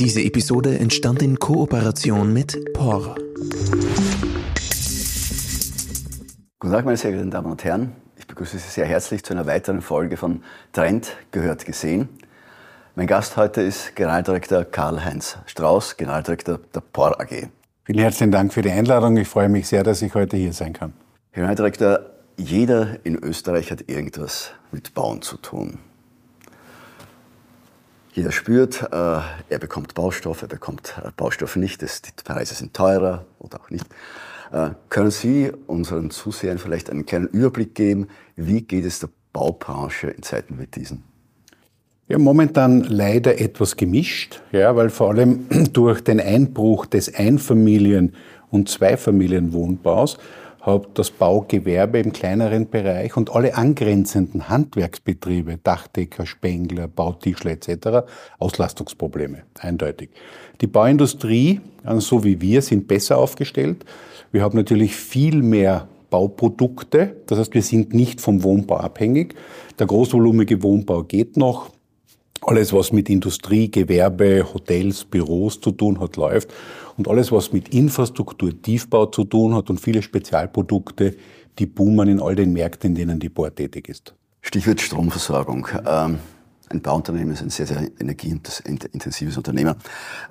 Diese Episode entstand in Kooperation mit POR. Guten Tag, meine sehr geehrten Damen und Herren. Ich begrüße Sie sehr herzlich zu einer weiteren Folge von Trend gehört gesehen. Mein Gast heute ist Generaldirektor Karl-Heinz Strauß, Generaldirektor der POR AG. Vielen herzlichen Dank für die Einladung. Ich freue mich sehr, dass ich heute hier sein kann. Generaldirektor, jeder in Österreich hat irgendwas mit Bauen zu tun. Jeder spürt, äh, er bekommt Baustoff, er bekommt äh, Baustoffe nicht, das, die Preise sind teurer oder auch nicht. Äh, können Sie unseren Zusehern vielleicht einen kleinen Überblick geben, wie geht es der Baubranche in Zeiten wie diesen? Ja, momentan leider etwas gemischt, ja, weil vor allem durch den Einbruch des Einfamilien- und Zweifamilienwohnbaus hat das Baugewerbe im kleineren Bereich und alle angrenzenden Handwerksbetriebe, Dachdecker, Spengler, Bautischler etc. Auslastungsprobleme, eindeutig. Die Bauindustrie, also so wie wir, sind besser aufgestellt. Wir haben natürlich viel mehr Bauprodukte, das heißt, wir sind nicht vom Wohnbau abhängig. Der großvolumige Wohnbau geht noch. Alles, was mit Industrie, Gewerbe, Hotels, Büros zu tun hat, läuft. Und alles, was mit Infrastruktur, Tiefbau zu tun hat und viele Spezialprodukte, die boomen in all den Märkten, in denen die Bohr tätig ist. Stichwort Stromversorgung. Ähm, ein Bauunternehmen ist ein sehr, sehr energieintensives Unternehmen.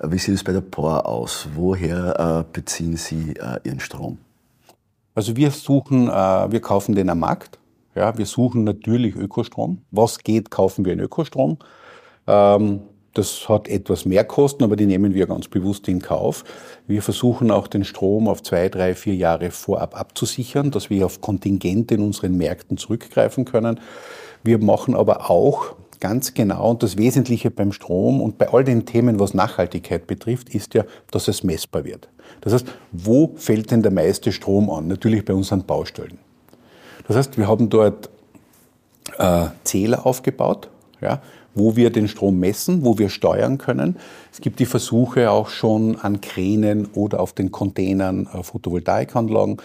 Wie sieht es bei der POR aus? Woher äh, beziehen Sie äh, Ihren Strom? Also wir suchen, äh, wir kaufen den am Markt. Ja, wir suchen natürlich Ökostrom. Was geht, kaufen wir in Ökostrom. Ähm, das hat etwas mehr Kosten, aber die nehmen wir ganz bewusst in Kauf. Wir versuchen auch den Strom auf zwei, drei, vier Jahre vorab abzusichern, dass wir auf Kontingente in unseren Märkten zurückgreifen können. Wir machen aber auch ganz genau und das Wesentliche beim Strom und bei all den Themen, was Nachhaltigkeit betrifft, ist ja, dass es messbar wird. Das heißt, wo fällt denn der meiste Strom an? Natürlich bei unseren Baustellen. Das heißt, wir haben dort äh, Zähler aufgebaut, ja, wo wir den Strom messen, wo wir steuern können. Es gibt die Versuche auch schon an Kränen oder auf den Containern äh, Photovoltaikanlagen.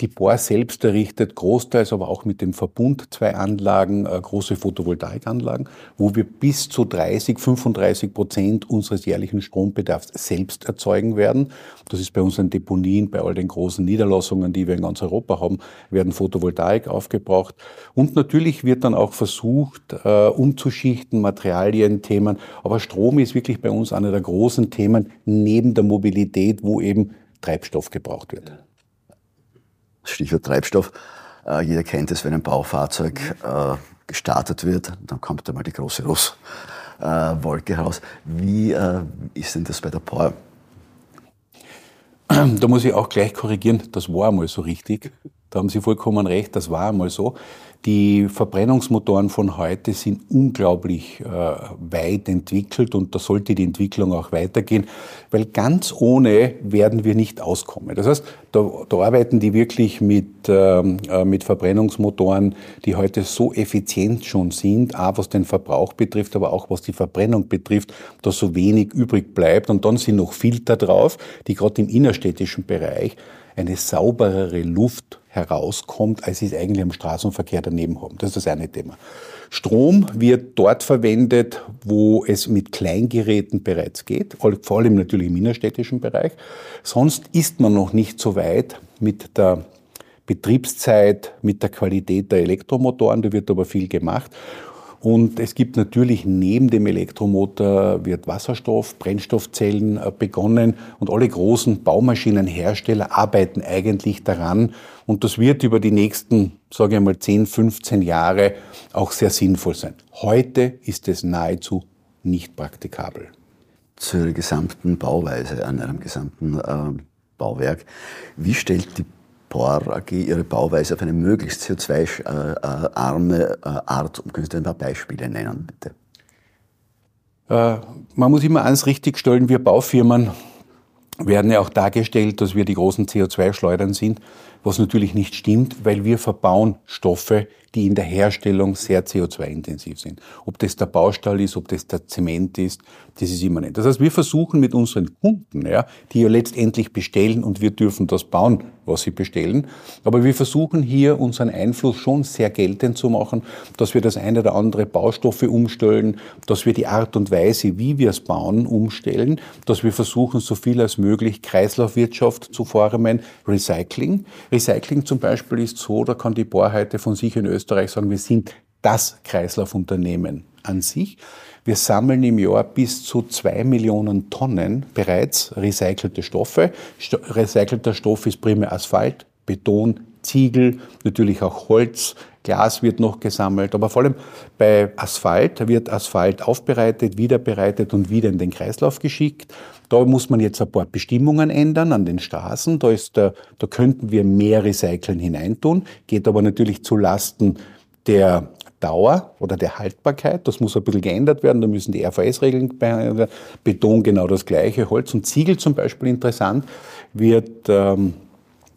Die Bohr selbst errichtet großteils, aber auch mit dem Verbund zwei Anlagen, äh, große Photovoltaikanlagen, wo wir bis zu 30, 35 Prozent unseres jährlichen Strombedarfs selbst erzeugen werden. Das ist bei unseren Deponien, bei all den großen Niederlassungen, die wir in ganz Europa haben, werden Photovoltaik aufgebraucht. Und natürlich wird dann auch versucht, äh, umzuschichten, Materialien, Themen. Aber Strom ist wirklich bei uns einer der großen Themen neben der Mobilität, wo eben Treibstoff gebraucht wird. Stichwort Treibstoff. Äh, jeder kennt es, wenn ein Baufahrzeug äh, gestartet wird, dann kommt einmal die große Russwolke raus. Wie äh, ist denn das bei der Power? Da muss ich auch gleich korrigieren, das war einmal so richtig. Da haben Sie vollkommen recht, das war einmal so. Die Verbrennungsmotoren von heute sind unglaublich äh, weit entwickelt und da sollte die Entwicklung auch weitergehen, weil ganz ohne werden wir nicht auskommen. Das heißt, da, da arbeiten die wirklich mit, ähm, äh, mit Verbrennungsmotoren, die heute so effizient schon sind, a was den Verbrauch betrifft, aber auch was die Verbrennung betrifft, dass so wenig übrig bleibt. Und dann sind noch Filter drauf, die gerade im innerstädtischen Bereich eine sauberere Luft herauskommt, als sie es eigentlich im Straßenverkehr daneben haben. Das ist das eine Thema. Strom wird dort verwendet, wo es mit Kleingeräten bereits geht, vor allem natürlich im innerstädtischen Bereich. Sonst ist man noch nicht so weit mit der Betriebszeit, mit der Qualität der Elektromotoren. Da wird aber viel gemacht. Und es gibt natürlich neben dem Elektromotor wird Wasserstoff, Brennstoffzellen äh, begonnen und alle großen Baumaschinenhersteller arbeiten eigentlich daran. Und das wird über die nächsten, sage ich mal, 10, 15 Jahre auch sehr sinnvoll sein. Heute ist es nahezu nicht praktikabel. Zur gesamten Bauweise an einem gesamten äh, Bauwerk. Wie stellt die POR AG ihre Bauweise auf eine möglichst CO2-arme äh, Art. Können Sie ein paar Beispiele nennen, bitte? Äh, man muss immer eins richtigstellen, wir Baufirmen werden ja auch dargestellt, dass wir die großen CO2-Schleudern sind. was natürlich nicht stimmt, weil wir verbauen Stoffe, die in der Herstellung sehr CO2-intensiv sind. Ob das der Baustahl ist, ob das der Zement ist, das ist immer nicht. Das heißt, wir versuchen mit unseren Kunden, ja, die ja letztendlich bestellen und wir dürfen das bauen, was sie bestellen, aber wir versuchen hier unseren Einfluss schon sehr geltend zu machen, dass wir das eine oder andere Baustoffe umstellen, dass wir die Art und Weise, wie wir es bauen, umstellen, dass wir versuchen, so viel als möglich Kreislaufwirtschaft zu formen, Recycling. Recycling zum Beispiel ist so, da kann die Bohrheite von sich in Österreich sagen, wir sind das Kreislaufunternehmen an sich. Wir sammeln im Jahr bis zu zwei Millionen Tonnen bereits recycelte Stoffe. Recycelter Stoff ist primär Asphalt, Beton, Ziegel, natürlich auch Holz, Glas wird noch gesammelt, aber vor allem bei Asphalt wird Asphalt aufbereitet, wiederbereitet und wieder in den Kreislauf geschickt. Da muss man jetzt ein paar Bestimmungen ändern an den Straßen. Da, ist der, da könnten wir mehr Recyceln hineintun, geht aber natürlich zu Lasten der Dauer oder der Haltbarkeit. Das muss ein bisschen geändert werden. Da müssen die RVS-Regeln Beton genau das gleiche. Holz und Ziegel zum Beispiel interessant wird ähm,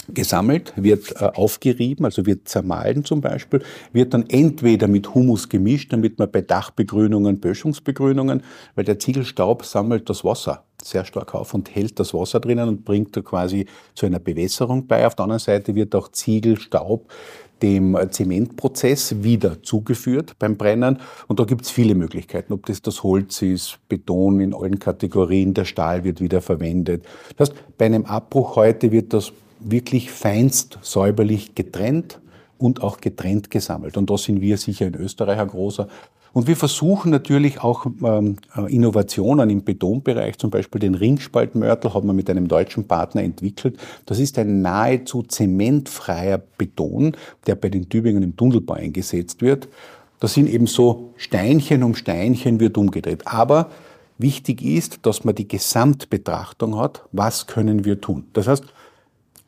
gesammelt, wird äh, aufgerieben, also wird zermahlen zum Beispiel, wird dann entweder mit Humus gemischt, damit man bei Dachbegrünungen, Böschungsbegrünungen, weil der Ziegelstaub sammelt das Wasser sehr stark auf und hält das Wasser drinnen und bringt da quasi zu einer Bewässerung bei. Auf der anderen Seite wird auch Ziegelstaub dem Zementprozess wieder zugeführt beim Brennen. Und da gibt es viele Möglichkeiten, ob das das Holz ist, Beton in allen Kategorien, der Stahl wird wieder verwendet. Das heißt, bei einem Abbruch heute wird das wirklich feinst säuberlich getrennt und auch getrennt gesammelt. Und da sind wir sicher in Österreich ein großer. Und wir versuchen natürlich auch ähm, äh, Innovationen im Betonbereich, zum Beispiel den Ringspaltmörtel haben wir mit einem deutschen Partner entwickelt. Das ist ein nahezu zementfreier Beton, der bei den Tübingen im Tunnelbau eingesetzt wird. Das sind eben so Steinchen um Steinchen wird umgedreht. Aber wichtig ist, dass man die Gesamtbetrachtung hat, was können wir tun. Das heißt,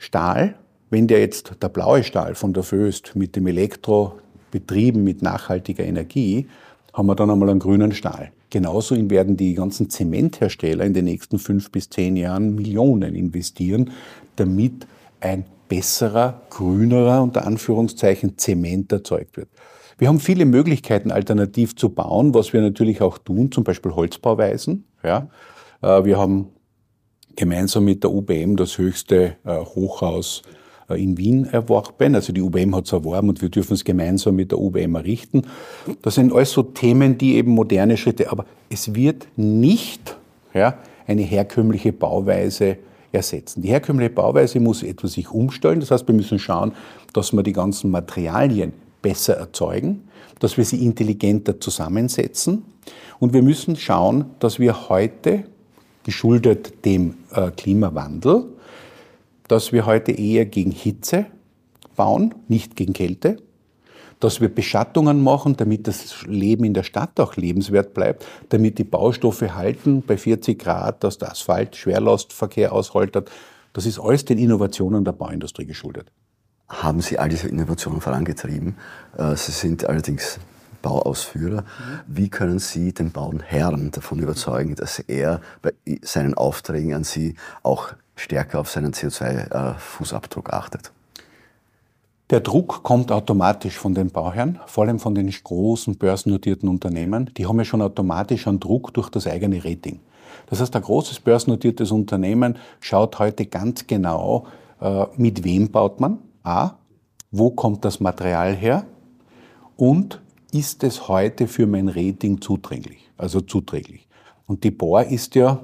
Stahl, wenn der jetzt der blaue Stahl von der Föst mit dem Elektro betrieben mit nachhaltiger Energie, haben wir dann einmal einen grünen Stahl. Genauso werden die ganzen Zementhersteller in den nächsten fünf bis zehn Jahren Millionen investieren, damit ein besserer, grünerer, unter Anführungszeichen, Zement erzeugt wird. Wir haben viele Möglichkeiten, alternativ zu bauen, was wir natürlich auch tun, zum Beispiel Holzbauweisen. Ja. Äh, wir haben gemeinsam mit der UBM das höchste äh, Hochhaus äh, in Wien erworben. Also die UBM hat es erworben und wir dürfen es gemeinsam mit der UBM errichten. Das sind alles so Themen, die eben moderne Schritte, aber es wird nicht ja, eine herkömmliche Bauweise ersetzen. Die herkömmliche Bauweise muss etwas sich umstellen. Das heißt, wir müssen schauen, dass wir die ganzen Materialien besser erzeugen, dass wir sie intelligenter zusammensetzen und wir müssen schauen, dass wir heute geschuldet dem äh, Klimawandel, dass wir heute eher gegen Hitze bauen, nicht gegen Kälte, dass wir Beschattungen machen, damit das Leben in der Stadt auch lebenswert bleibt, damit die Baustoffe halten bei 40 Grad, dass der Asphalt Schwerlastverkehr ausholtert. Das ist alles den Innovationen der Bauindustrie geschuldet. Haben Sie all diese Innovationen vorangetrieben? Äh, Sie sind allerdings Bauausführer. Wie können Sie den Bauherrn davon überzeugen, dass er bei seinen Aufträgen an Sie auch stärker auf seinen CO2-Fußabdruck achtet? Der Druck kommt automatisch von den Bauherren, vor allem von den großen börsennotierten Unternehmen. Die haben ja schon automatisch einen Druck durch das eigene Rating. Das heißt, ein großes börsennotiertes Unternehmen schaut heute ganz genau, äh, mit wem baut man, a, wo kommt das Material her und ist es heute für mein Rating zuträglich, also zuträglich. Und die Bohr ist ja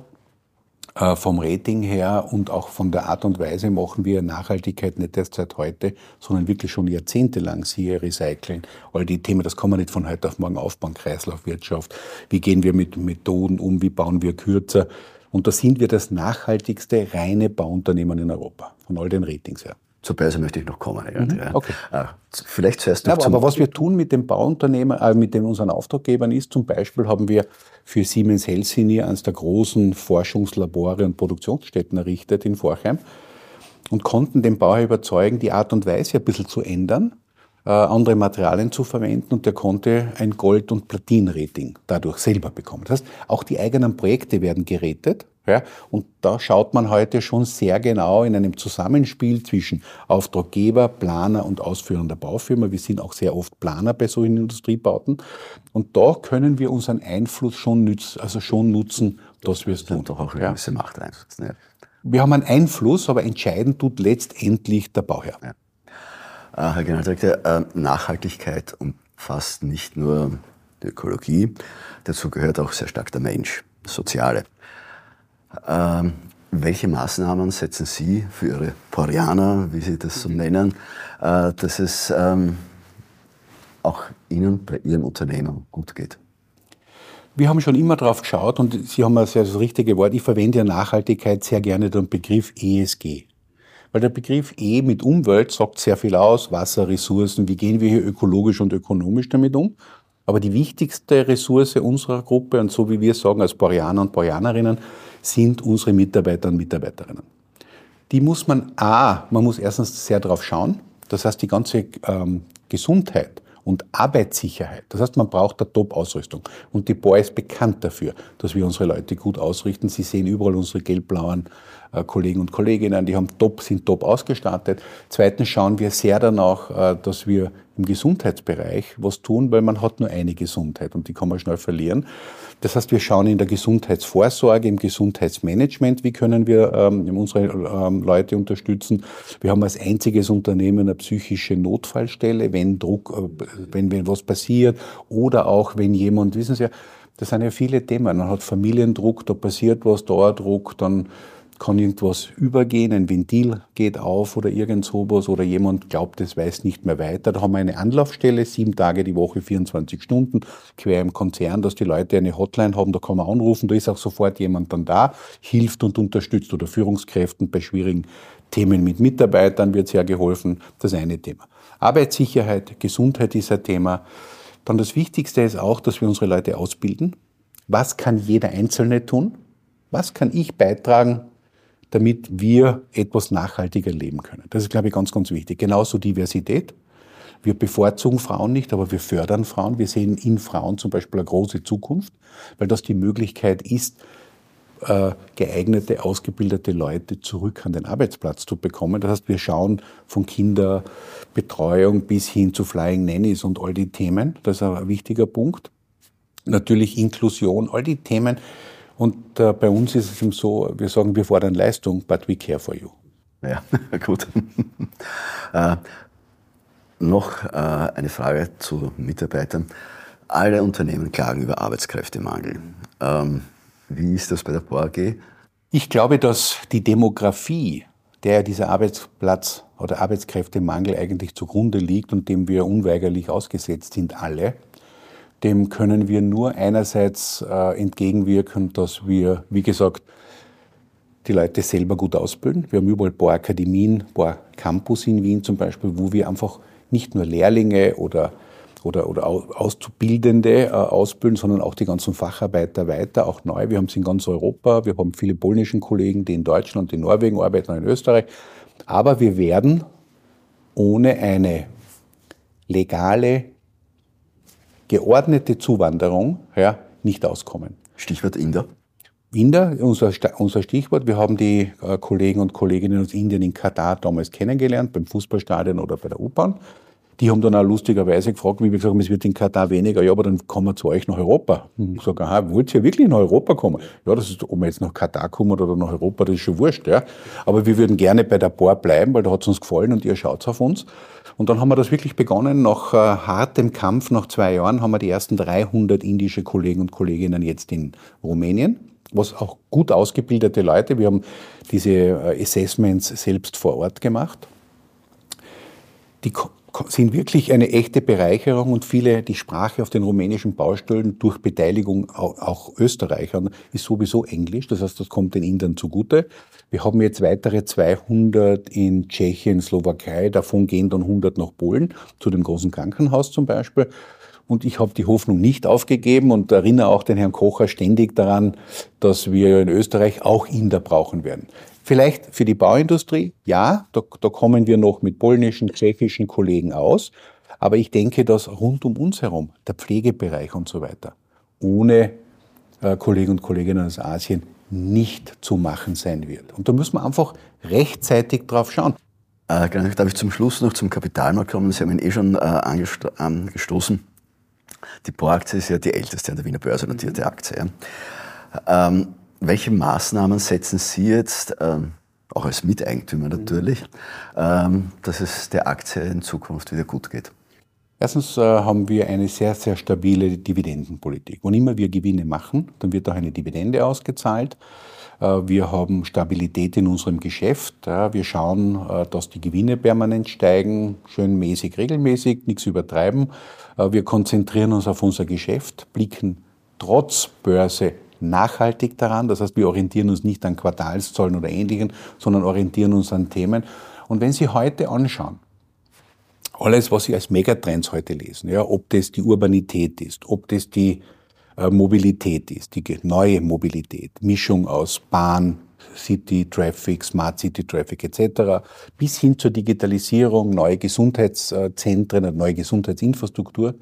äh, vom Rating her und auch von der Art und Weise machen wir Nachhaltigkeit nicht erst seit heute, sondern wirklich schon jahrzehntelang, siehe Recycling, all die Themen, das kann man nicht von heute auf morgen aufbauen, Kreislaufwirtschaft, wie gehen wir mit Methoden um, wie bauen wir kürzer. Und da sind wir das nachhaltigste reine Bauunternehmen in Europa, von all den Ratings her. Zur Börse möchte ich noch kommen. Mhm, okay. Äh, vielleicht zuerst noch ja, aber, aber was wir tun mit dem Bauunternehmer, äh, mit den unseren Auftraggebern ist, zum Beispiel haben wir für Siemens Helsinki eines der großen Forschungslabore und Produktionsstätten errichtet in Forchheim und konnten den Bauer überzeugen, die Art und Weise ein bisschen zu ändern, äh, andere Materialien zu verwenden und der konnte ein Gold- und Platin-Rating dadurch selber bekommen. Das heißt, auch die eigenen Projekte werden gerätet. Ja, und da schaut man heute schon sehr genau in einem Zusammenspiel zwischen Auftraggeber, Planer und ausführender Baufirma. Wir sind auch sehr oft Planer bei solchen Industriebauten. Und da können wir unseren Einfluss schon, nütz, also schon nutzen, dass wir es tun. Doch auch eine gewisse Macht einsetzen. Ja. Wir haben einen Einfluss, aber entscheiden tut letztendlich der Bauherr. Ja. Äh, Herr Generaldirektor, äh, Nachhaltigkeit umfasst nicht nur die Ökologie, dazu gehört auch sehr stark der Mensch, das Soziale. Ähm, welche Maßnahmen setzen Sie für Ihre Porianer, wie Sie das so mhm. nennen, äh, dass es ähm, auch Ihnen bei Ihrem Unternehmen gut geht? Wir haben schon immer darauf geschaut und Sie haben also das richtige Wort. Ich verwende ja Nachhaltigkeit sehr gerne den Begriff ESG. Weil der Begriff E mit Umwelt sagt sehr viel aus, Wasser, Ressourcen, wie gehen wir hier ökologisch und ökonomisch damit um. Aber die wichtigste Ressource unserer Gruppe und so wie wir sagen als Boreaner und Boreanerinnen, sind unsere Mitarbeiter und Mitarbeiterinnen. Die muss man, A, man muss erstens sehr darauf schauen. Das heißt, die ganze ähm, Gesundheit und Arbeitssicherheit. Das heißt, man braucht eine Top-Ausrüstung. Und die BOA ist bekannt dafür, dass wir unsere Leute gut ausrichten. Sie sehen überall unsere gelb-blauen äh, Kollegen und Kolleginnen, die haben top, sind top ausgestattet. Zweitens schauen wir sehr danach, äh, dass wir im Gesundheitsbereich was tun, weil man hat nur eine Gesundheit und die kann man schnell verlieren. Das heißt, wir schauen in der Gesundheitsvorsorge, im Gesundheitsmanagement, wie können wir ähm, unsere ähm, Leute unterstützen. Wir haben als einziges Unternehmen eine psychische Notfallstelle, wenn Druck, äh, wenn, wenn was passiert oder auch wenn jemand, wissen Sie ja, das sind ja viele Themen. Man hat Familiendruck, da passiert was, Dauerdruck, dann kann irgendwas übergehen, ein Ventil geht auf oder irgend sowas oder jemand glaubt, es weiß nicht mehr weiter. Da haben wir eine Anlaufstelle, sieben Tage die Woche, 24 Stunden, quer im Konzern, dass die Leute eine Hotline haben, da kann man anrufen, da ist auch sofort jemand dann da, hilft und unterstützt oder Führungskräften bei schwierigen Themen mit Mitarbeitern wird sehr geholfen. Das eine Thema. Arbeitssicherheit, Gesundheit ist ein Thema. Dann das Wichtigste ist auch, dass wir unsere Leute ausbilden. Was kann jeder Einzelne tun? Was kann ich beitragen, damit wir etwas nachhaltiger leben können. Das ist, glaube ich, ganz, ganz wichtig. Genauso Diversität. Wir bevorzugen Frauen nicht, aber wir fördern Frauen. Wir sehen in Frauen zum Beispiel eine große Zukunft, weil das die Möglichkeit ist, äh, geeignete, ausgebildete Leute zurück an den Arbeitsplatz zu bekommen. Das heißt, wir schauen von Kinderbetreuung bis hin zu Flying Nannies und all die Themen. Das ist ein wichtiger Punkt. Natürlich Inklusion, all die Themen, und äh, bei uns ist es eben so, wir sagen, wir fordern Leistung, but we care for you. Ja, gut. äh, noch äh, eine Frage zu Mitarbeitern. Alle Unternehmen klagen über Arbeitskräftemangel. Ähm, wie ist das bei der BOAG? Ich glaube, dass die Demografie, der dieser Arbeitsplatz oder Arbeitskräftemangel eigentlich zugrunde liegt und dem wir unweigerlich ausgesetzt sind, alle, dem können wir nur einerseits äh, entgegenwirken, dass wir, wie gesagt, die Leute selber gut ausbilden. Wir haben überall ein paar Akademien, ein paar Campus in Wien zum Beispiel, wo wir einfach nicht nur Lehrlinge oder, oder, oder Auszubildende äh, ausbilden, sondern auch die ganzen Facharbeiter weiter, auch neu. Wir haben es in ganz Europa. Wir haben viele polnischen Kollegen, die in Deutschland, in Norwegen arbeiten, in Österreich. Aber wir werden ohne eine legale geordnete Zuwanderung ja, nicht auskommen. Stichwort Inder. Inder, unser, unser Stichwort. Wir haben die äh, Kollegen und Kolleginnen aus Indien in Katar damals kennengelernt, beim Fußballstadion oder bei der U-Bahn. Die haben dann auch lustigerweise gefragt, wie wir gesagt haben, es wird in Katar weniger. Ja, aber dann kommen wir zu euch nach Europa. Hm, ich sage, aha, wollt ihr wirklich nach Europa kommen? Ja, das ist, ob wir jetzt nach Katar kommen oder nach Europa, das ist schon wurscht. Ja. Aber wir würden gerne bei der Bar bleiben, weil da hat es uns gefallen und ihr schaut auf uns. Und dann haben wir das wirklich begonnen. Nach äh, hartem Kampf, nach zwei Jahren, haben wir die ersten 300 indische Kollegen und Kolleginnen jetzt in Rumänien was auch gut ausgebildete Leute. Wir haben diese äh, Assessments selbst vor Ort gemacht. Die sind wirklich eine echte Bereicherung und viele, die Sprache auf den rumänischen Baustellen durch Beteiligung auch Österreichern ist sowieso Englisch. Das heißt, das kommt den Indern zugute. Wir haben jetzt weitere 200 in Tschechien, Slowakei. Davon gehen dann 100 nach Polen, zu dem großen Krankenhaus zum Beispiel. Und ich habe die Hoffnung nicht aufgegeben und erinnere auch den Herrn Kocher ständig daran, dass wir in Österreich auch Inder brauchen werden. Vielleicht für die Bauindustrie, ja, da, da kommen wir noch mit polnischen, tschechischen Kollegen aus. Aber ich denke, dass rund um uns herum, der Pflegebereich und so weiter, ohne äh, Kollegen und Kolleginnen aus Asien nicht zu machen sein wird. Und da müssen wir einfach rechtzeitig drauf schauen. Äh, darf ich zum Schluss noch zum Kapitalmarkt kommen? Sie haben ihn eh schon äh, angestoßen. Die POR-Aktie ist ja die älteste an der Wiener Börse notierte Aktie. Ja. Ähm, welche Maßnahmen setzen Sie jetzt, ähm, auch als Miteigentümer natürlich, ähm, dass es der Aktie in Zukunft wieder gut geht? Erstens äh, haben wir eine sehr, sehr stabile Dividendenpolitik. Wann immer wir Gewinne machen, dann wird auch eine Dividende ausgezahlt. Äh, wir haben Stabilität in unserem Geschäft. Wir schauen, äh, dass die Gewinne permanent steigen, schön mäßig, regelmäßig, nichts übertreiben. Äh, wir konzentrieren uns auf unser Geschäft, blicken trotz Börse nachhaltig daran. Das heißt, wir orientieren uns nicht an Quartalszahlen oder Ähnlichem, sondern orientieren uns an Themen. Und wenn Sie heute anschauen, alles, was Sie als Megatrends heute lesen, ja, ob das die Urbanität ist, ob das die äh, Mobilität ist, die neue Mobilität, Mischung aus Bahn, City Traffic, Smart City Traffic etc., bis hin zur Digitalisierung, neue Gesundheitszentren, neue Gesundheitsinfrastruktur.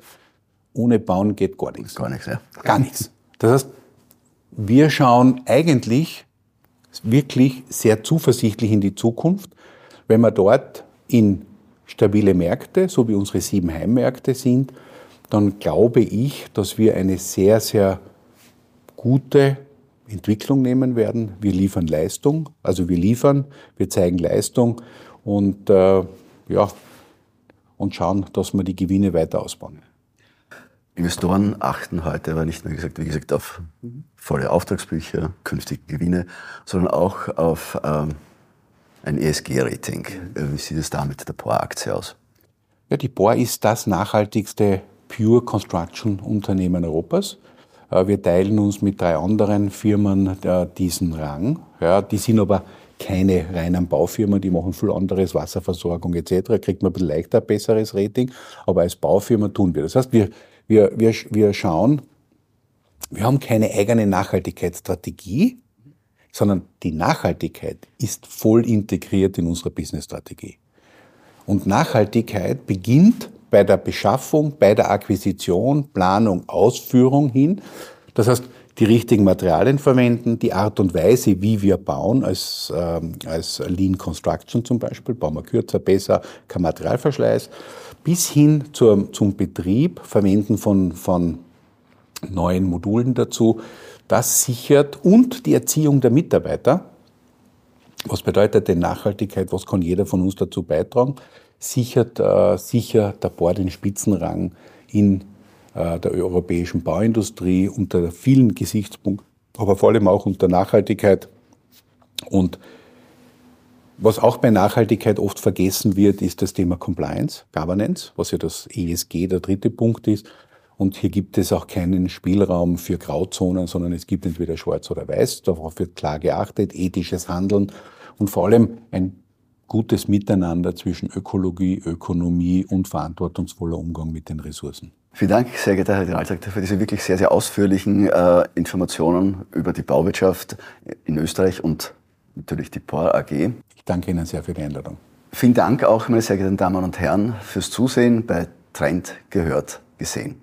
Ohne Bauen geht gar nichts. Gar nichts, ja. Gar nichts. Das heißt, wir schauen eigentlich wirklich sehr zuversichtlich in die Zukunft, wenn wir dort in stabile Märkte, so wie unsere sieben Heimmärkte sind, dann glaube ich, dass wir eine sehr, sehr gute Entwicklung nehmen werden. Wir liefern Leistung, also wir liefern, wir zeigen Leistung und, äh, ja, und schauen, dass wir die Gewinne weiter ausbauen. Investoren achten heute aber nicht nur gesagt, wie gesagt, auf volle Auftragsbücher, künftige Gewinne, sondern auch auf ähm, ein ESG-Rating. Wie sieht es da mit der POR-Aktie aus? Ja, die POR ist das nachhaltigste Pure Construction Unternehmen Europas. Äh, wir teilen uns mit drei anderen Firmen äh, diesen Rang. Ja, die sind aber keine reinen Baufirmen, die machen viel anderes, Wasserversorgung etc. Kriegt man ein bisschen leichter ein besseres Rating, aber als Baufirma tun wir. Das heißt, wir, wir, wir, wir schauen, wir haben keine eigene Nachhaltigkeitsstrategie, sondern die Nachhaltigkeit ist voll integriert in unsere Businessstrategie. Und Nachhaltigkeit beginnt bei der Beschaffung, bei der Akquisition, Planung, Ausführung hin. Das heißt, die richtigen Materialien verwenden, die Art und Weise, wie wir bauen, als, ähm, als Lean Construction zum Beispiel, bauen wir kürzer, besser, kein Materialverschleiß, bis hin zur, zum Betrieb, Verwenden von, von neuen Modulen dazu, das sichert und die Erziehung der Mitarbeiter. Was bedeutet denn Nachhaltigkeit? Was kann jeder von uns dazu beitragen? Sichert äh, sicher der Bohr den Spitzenrang in äh, der europäischen Bauindustrie unter vielen Gesichtspunkten, aber vor allem auch unter Nachhaltigkeit. Und was auch bei Nachhaltigkeit oft vergessen wird, ist das Thema Compliance, Governance, was ja das ESG der dritte Punkt ist. Und hier gibt es auch keinen Spielraum für Grauzonen, sondern es gibt entweder schwarz oder weiß. Darauf wird klar geachtet, ethisches Handeln und vor allem ein gutes Miteinander zwischen Ökologie, Ökonomie und verantwortungsvoller Umgang mit den Ressourcen. Vielen Dank, sehr geehrter Herr Generaldirektor, für diese wirklich sehr, sehr ausführlichen äh, Informationen über die Bauwirtschaft in Österreich und natürlich die POR AG. Ich danke Ihnen sehr für die Einladung. Vielen Dank auch, meine sehr geehrten Damen und Herren, fürs Zusehen bei Trend gehört gesehen.